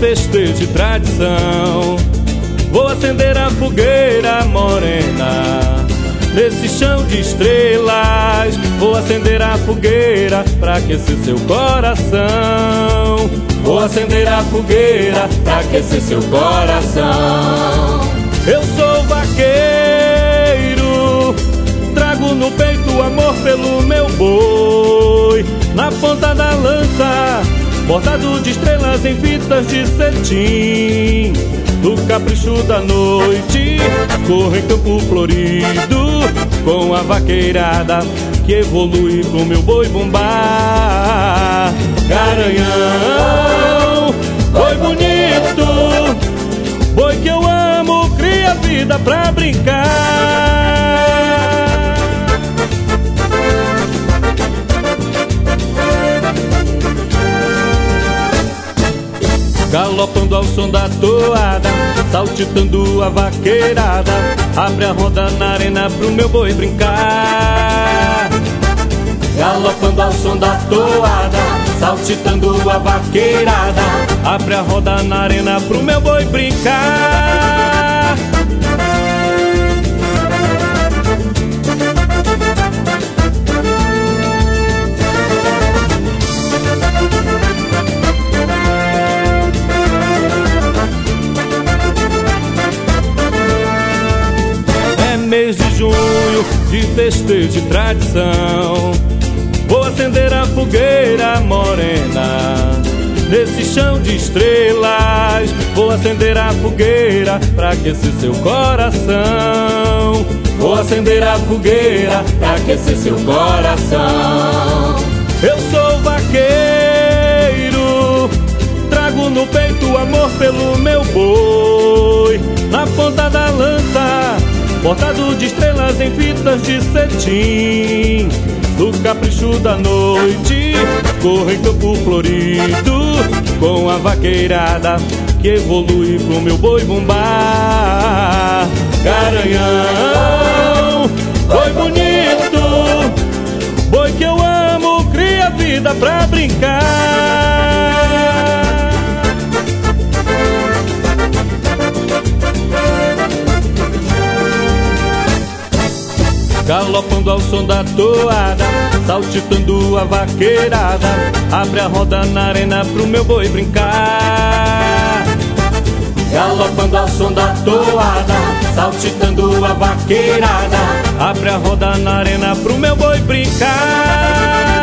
festejo e tradição. Vou acender a fogueira morena Nesse chão de estrelas. Vou acender a fogueira pra aquecer seu coração. Vou acender a fogueira pra aquecer seu coração. Eu sou vaqueiro Trago no peito amor pelo meu boi. Na ponta da Bordado de estrelas em fitas de cetim. Do capricho da noite Corro em campo florido Com a vaqueirada Que evolui pro meu boi bombar Garanhão Boi bonito Boi que eu amo Cria vida pra brincar Galopando ao som da toada Saltitando a vaqueirada. Abre a roda na arena pro meu boi brincar. Galopando ao som da toada Saltitando a vaqueirada. Abre a roda na arena pro meu boi brincar mês de junho, de festejo e tradição. Vou acender a fogueira morena nesse chão de estrelas. Vou acender a fogueira pra aquecer seu coração. Vou acender a fogueira pra aquecer seu coração. Eu sou vaqueiro, trago no peito amor pelo meu boi. Na ponta da lança Bordado de estrelas em fitas de cetim. Do capricho da noite Corro em campo florido Com a vaqueirada Que evolui pro meu boi bombar Garanhão Galopando ao som da toada Saltitando a vaqueirada. Abre a roda na arena pro meu boi brincar. Galopando ao som da toada Saltitando a vaqueirada. Abre a roda na arena pro meu boi brincar